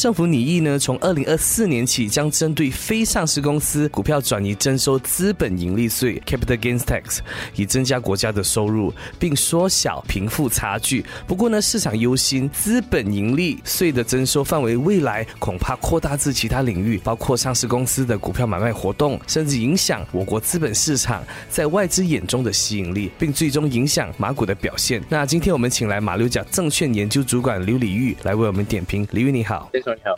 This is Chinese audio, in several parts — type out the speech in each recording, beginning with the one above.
政府拟议呢，从二零二四年起，将针对非上市公司股票转移征收资本盈利税 （capital gains tax），以增加国家的收入，并缩小贫富差距。不过呢，市场忧心资本盈利税的征收范围未来恐怕扩大至其他领域，包括上市公司的股票买卖活动，甚至影响我国资本市场在外资眼中的吸引力，并最终影响马股的表现。那今天我们请来马六甲证券研究主管刘礼玉来为我们点评。李玉你好。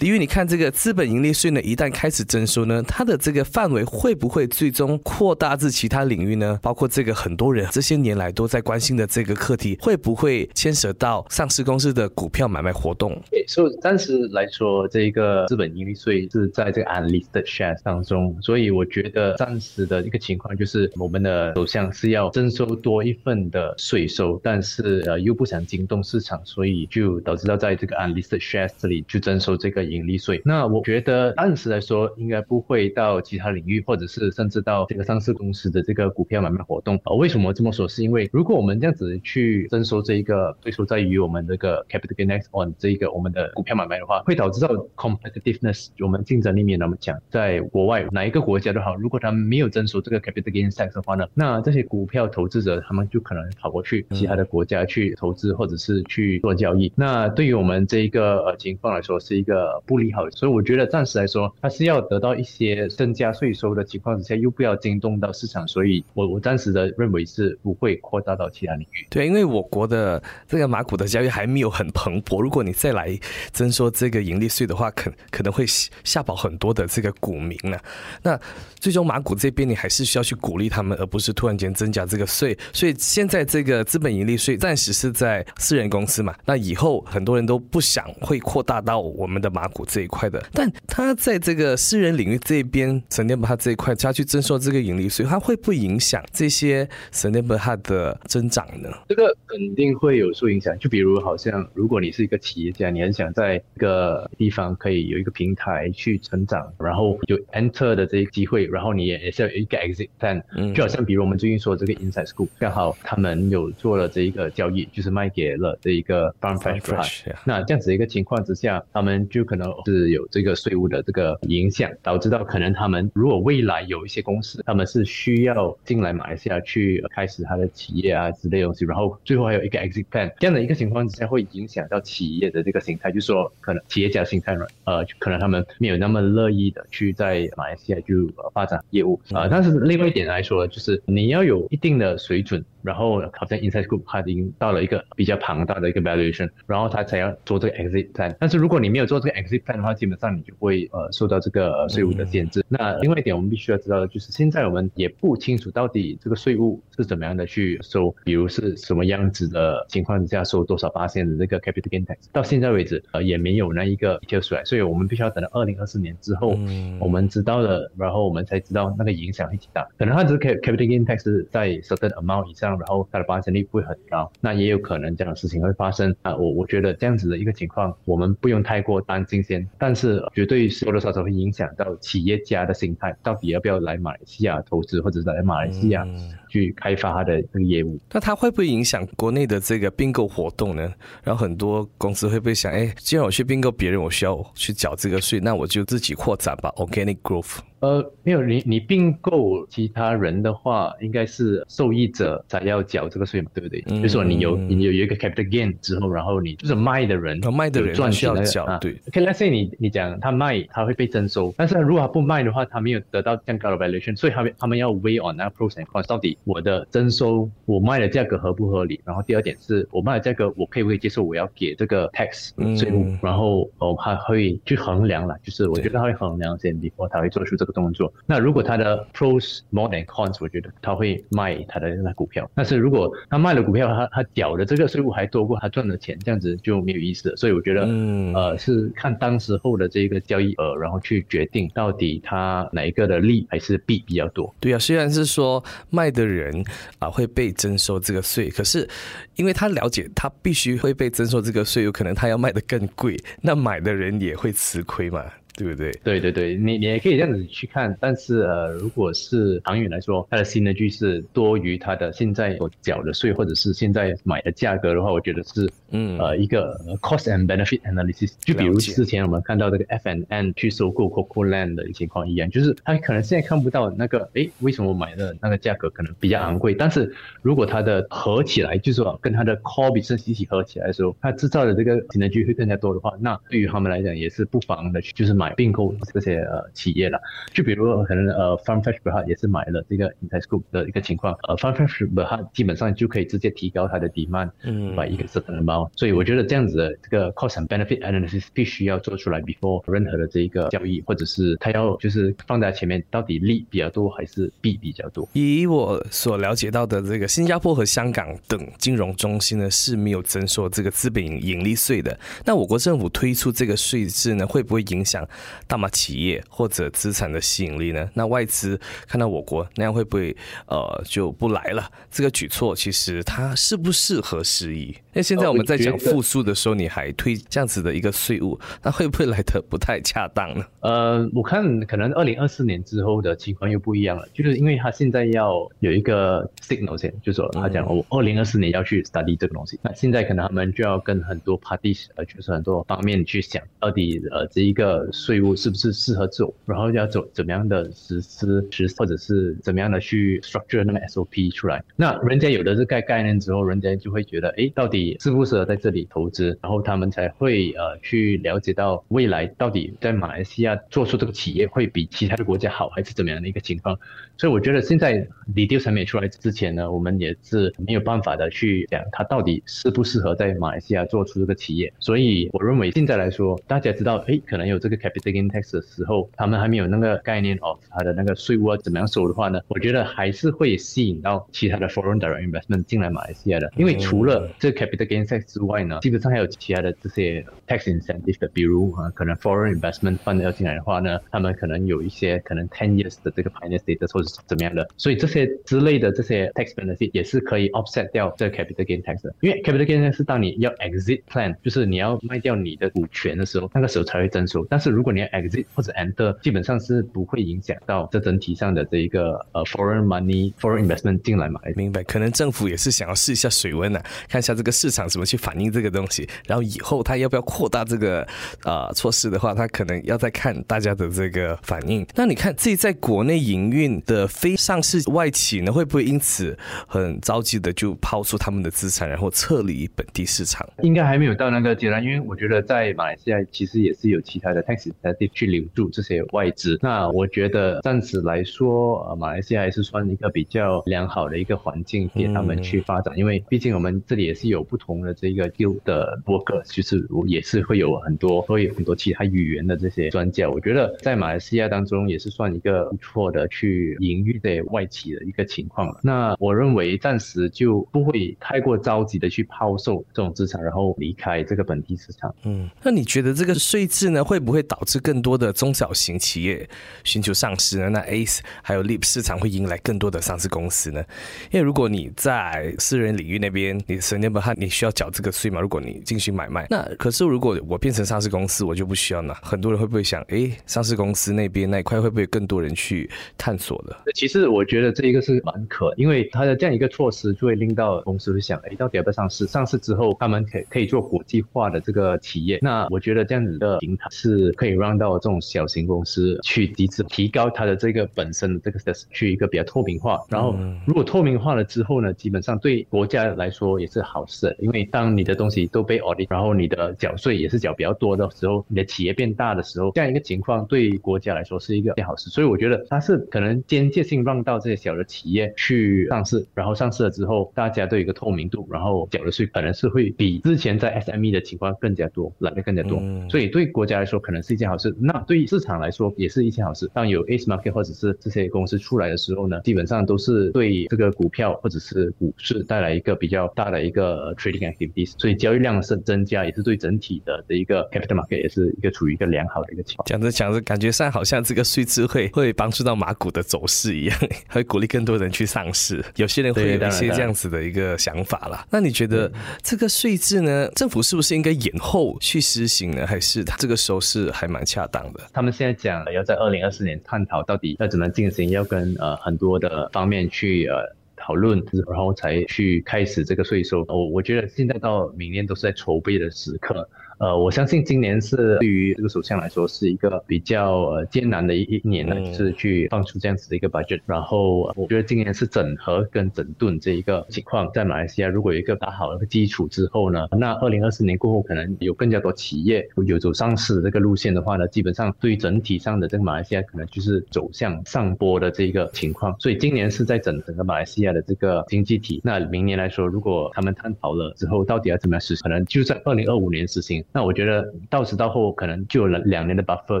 李玉，你看这个资本盈利税呢，一旦开始征收呢，它的这个范围会不会最终扩大至其他领域呢？包括这个很多人这些年来都在关心的这个课题，会不会牵涉到上市公司的股票买卖活动？所以暂时来说，这个资本盈利税是在这个 unlisted shares 当中，所以我觉得暂时的一个情况就是，我们的走向是要征收多一份的税收，但是呃又不想惊动市场，所以就导致到在这个 unlisted shares 这里去征收。这个盈利税，那我觉得暂时来说应该不会到其他领域，或者是甚至到这个上市公司的这个股票买卖活动啊。为什么这么说？是因为如果我们这样子去征收这一个税收在于我们这个 capital gains on 这一个我们的股票买卖的话，会导致到 competitiveness，我们竞争力面那么讲，在国外哪一个国家都好，如果他们没有征收这个 capital gains tax 的话呢，那这些股票投资者他们就可能跑过去其他的国家去投资或者是去做交易。那对于我们这一个呃情况来说，是一个不利好，所以我觉得暂时来说，它是要得到一些增加税收的情况之下，又不要惊动到市场，所以我我暂时的认为是不会扩大到其他领域。对，因为我国的这个马股的交易还没有很蓬勃，如果你再来征收这个盈利税的话，可可能会吓跑很多的这个股民呢。那最终马股这边你还是需要去鼓励他们，而不是突然间增加这个税。所以现在这个资本盈利税暂时是在私人公司嘛，那以后很多人都不想会扩大到我们的马。股这一块的，但他在这个私人领域这边，沈电把他这一块，他去征收这个盈利所以，他会不会影响这些沈电把他的增长呢？这个肯定会有受影响。就比如，好像如果你是一个企业家，你很想在一个地方可以有一个平台去成长，然后有 enter 的这些机会，然后你也也是要有一个 exit plan。嗯，就好像比如我们最近说这个 Inside School，刚好他们有做了这一个交易，就是卖给了这一个 Farm Fresh。那这样子一个情况之下，他们就可能。是有这个税务的这个影响，导致到可能他们如果未来有一些公司，他们是需要进来马来西亚去开始他的企业啊之类东西，然后最后还有一个 exit plan 这样的一个情况之下，会影响到企业的这个心态，就是说可能企业家心态软，呃，可能他们没有那么乐意的去在马来西亚就发展业务啊。但是另外一点来说，就是你要有一定的水准。然后好像 Inside Group 它已经到了一个比较庞大的一个 valuation，然后它才要做这个 exit plan。但是如果你没有做这个 exit plan 的话，基本上你就会呃受到这个税务的限制。那另外一点我们必须要知道的就是，现在我们也不清楚到底这个税务是怎么样的去收，比如是什么样子的情况之下收多少八千的这个 capital gain tax。到现在为止呃也没有那一个 detail 出来，所以我们必须要等到二零二四年之后，我们知道了，然后我们才知道那个影响会极大。可能它只是 capital gain tax 在 certain amount 以上。然后它的发生率不会很高，那也有可能这样的事情会发生啊。我我觉得这样子的一个情况，我们不用太过担心先，但是绝对是多多少少会影响到企业家的心态，到底要不要来马来西亚投资，或者是来马来西亚去开发它的这个业务。那它会不会影响国内的这个并购活动呢？然后很多公司会不会想，哎，既然我去并购别人，我需要去缴这个税，那我就自己扩展吧，organic growth。呃，没有你，你并购其他人的话，应该是受益者才要缴这个税嘛，对不对？就是说你有你有一个 capital gain 之后，然后你就是卖的人，卖的人赚需要缴，对。OK，let's say 你你讲他卖他会被征收，但是如果他不卖的话，他没有得到这样高的 valuation，所以他们他们要 weigh on 那个 pros and cons，到底我的征收我卖的价格合不合理？然后第二点是我卖的价格我可以不可以接受？我要给这个 tax 税务，然后哦他会去衡量了，就是我觉得他会衡量先，before 他会做出这个动作。那如果他的 pros more than cons，我觉得他会卖他的那股票。但是如果他卖了股票，他他缴的这个税务还多过他赚的钱，这样子就没有意思了。所以我觉得，嗯，呃，是看当时候的这个交易额，然后去决定到底它哪一个的利还是弊比较多。对啊，虽然是说卖的人啊会被征收这个税，可是因为他了解他必须会被征收这个税，有可能他要卖的更贵，那买的人也会吃亏嘛。对不对？对对对，你你也可以这样子去看，但是呃，如果是长远来说，它的新的句是多于它的现在所缴的税，或者是现在买的价格的话，我觉得是嗯呃一个 cost and benefit analysis。就比如之前我们看到这个 F N N 去收购 Coco Land 的情况一样，就是他可能现在看不到那个哎为什么买的那个价格可能比较昂贵，但是如果它的合起来，就是说跟它的 core business 一起合起来的时候，它制造的这个新的句会更加多的话，那对于他们来讲也是不妨的，就是买。并购这些呃企业了，就比如可能呃 Farmfresh Berhad 也是买了这个 Interscope 的一个情况，呃 Farmfresh Berhad 基本上就可以直接提高它的 demand，嗯，买一个 certain amount，所以我觉得这样子的这个 cost and benefit analysis 必须要做出来 before 任何的这一个交易，或者是他要就是放在前面，到底利比较多还是弊比较多？以我所了解到的这个新加坡和香港等金融中心呢是没有征收这个资本盈利税的，那我国政府推出这个税制呢会不会影响？大马企业或者资产的吸引力呢？那外资看到我国那样会不会呃就不来了？这个举措其实它适不适合时宜？那现在我们在讲复苏的时候，你还推这样子的一个税务，那会不会来的不太恰当呢？呃，我看可能二零二四年之后的情况又不一样了，就是因为他现在要有一个 signal 先，就是说他讲我二零二四年要去 study 这个东西，那现在可能他们就要跟很多 parties 呃，就是很多方面去想到底呃这一个税务是不是适合走，然后要走怎么样的实施实，或者是怎么样的去 structure 那个 SOP 出来。那人家有了这个概念之后，人家就会觉得，哎，到底适不适合在这里投资？然后他们才会呃去了解到未来到底在马来西亚做出这个企业会比其他的国家好，还是怎么样的一个情况。所以我觉得现在 details 还没出来之前呢，我们也是没有办法的去讲它到底适不适合在马来西亚做出这个企业。所以我认为现在来说，大家知道，哎，可能有这个 cap gain tax 的时候，他们还没有那个概念 of 它的那个税务要怎么样收的话呢，我觉得还是会吸引到其他的 foreign direct investment 进来马来西亚的。因为除了这 capital gain tax 之外呢，基本上还有其他的这些 tax incentive 的，比如啊，可能 foreign investment fund 要进来的话呢，他们可能有一些可能 ten years 的这个 pioneer status 或者是怎么样的，所以这些之类的这些 tax benefit 也是可以 offset 掉这 capital gain tax 的。因为 capital gain tax 是当你要 exit plan，就是你要卖掉你的股权的时候，那个时候才会征收。但是如果你要 exit 或者 enter，基本上是不会影响到这整体上的这一个呃 foreign money foreign investment 进来嘛。明白？可能政府也是想要试一下水温呢，看一下这个市场怎么去反映这个东西，然后以后他要不要扩大这个呃措施的话，他可能要再看大家的这个反应。那你看自己在国内营运的非上市外企呢，会不会因此很着急的就抛出他们的资产，然后撤离本地市场？应该还没有到那个阶段，因为我觉得在马来西亚其实也是有其他的 tax incentive 去留住这些外资。那我觉得暂时来说，呃，马来西亚还是算一个比较良好的一个环境给他们去发展，因为毕竟我们这里也是有不同的这个 deal 的 worker，就是也是会有很多会有很多其他语言的这些专家。我觉得在马来西亚当中也是算一个不错的去营运的外企的一个情况了。那我认为暂时就不会太过着急的去抛售这种资产，然后离开这个本地市场。嗯，那你觉得这个税制呢，会不会导致更多的中小型企业寻求上市呢？那 ACE 还有 Lip 市场会迎来更多的上市公司呢？因为如果你在私人领域那边，你神年不汉，你需要缴这个税嘛？如果你进行买卖，那可是如果我变成上市公司，我就不需要呢。很多人会不会想，哎，上市公司那边那一块会不会更多人去探索的？其实我觉得这一个是蛮可，因为它的这样一个措施就会令到公司会想，哎，到底要不要上市？上市之后，他们可可以做国际化的这个企业。那我觉得这样子的平台是可以让到这种小型公司去机制提高它的这个本身的这个去一个比较透明化。然后如果透明化了之后呢，基本上对国家来说也是好事，因为当你的东西都被 audit，然后你的缴税也是缴比较多的时候，你的企业变大的时候，这样一个情况对国家来说是一个好事。所以我觉得它是可能间接性让到这些小的企业去上市，然后上市了之后，大家都有一个透明度，然后缴的税可能是会比之前在 SME 的情况更加多，来的更加多。所以对国家来说可能是一件好事。那对于市场来说也是一件好事。当有 A market 或者是这些公司出来的时候呢，基本上都是对这个股票或者是股市带来一个比较大的一个 trading activities，所以交易量是增加，也是对整体的的一个 capital market 也是一个处于一个良好的一个情况。讲着讲着，感觉上好像这个税制会会帮助到马股的走势一样，会鼓励更多人去上市。有些人会有一些这样子的一个想法啦。那你觉得这个税制呢，政府是不是应该延后去实行呢？还是它这个时候是还还蛮恰当的？他们现在讲了要在二零二四年探讨到底要怎么进行，要跟呃很多的方面去呃。讨论，然后才去开始这个税收。我我觉得现在到明年都是在筹备的时刻。呃，我相信今年是对于这个首相来说是一个比较呃艰难的一一年呢，就是去放出这样子的一个 budget。然后我觉得今年是整合跟整顿这一个情况，在马来西亚如果有一个打好了个基础之后呢，那二零二四年过后可能有更加多企业有走上市这个路线的话呢，基本上对于整体上的这个马来西亚可能就是走向上坡的这一个情况。所以今年是在整整个马来西亚的这个经济体。那明年来说，如果他们探讨了之后，到底要怎么样实行，可能就在二零二五年实行。那我觉得到时到后可能就有了两年的 buffer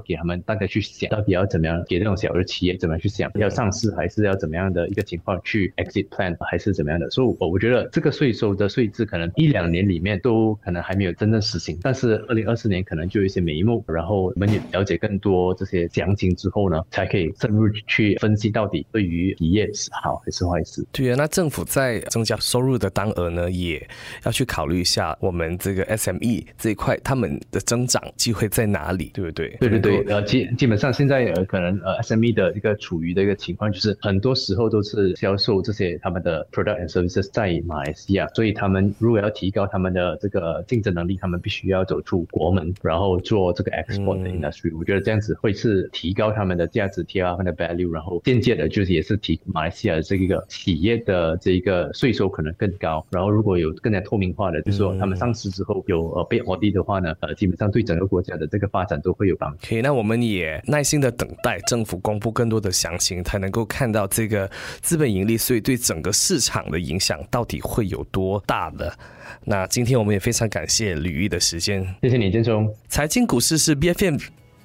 给他们大家去想到底要怎么样给这种小的企业怎么样去想要上市还是要怎么样的一个情况去 exit plan 还是怎么样的，所以我我觉得这个税收的税制可能一两年里面都可能还没有真正实行，但是二零二四年可能就有一些眉目，然后我们也了解更多这些详情之后呢，才可以深入去分析到底对于企业是好还是坏事。对啊，那政府在增加收入的当额呢，也要去考虑一下我们这个 SME 这一块他们。的增长机会在哪里？对不对？对对对，呃，基基本上现在呃，可能呃，SME 的一个处于的一个情况，就是很多时候都是销售这些他们的 product and services 在马来西亚，所以他们如果要提高他们的这个竞争能力，他们必须要走出国门，然后做这个 export 的 industry。我觉得这样子会是提高他们的价值，提高他们的 value，然后间接的就是也是提马来西亚的这个企业的这一个税收可能更高。然后如果有更加透明化的，就是说他们上市之后有呃被 audit 的话呢？呃，基本上对整个国家的这个发展都会有帮助。可以，那我们也耐心的等待政府公布更多的详情，才能够看到这个资本盈利税对整个市场的影响到底会有多大的。那今天我们也非常感谢吕玉的时间，谢谢你，建中。财经股市是 B F M。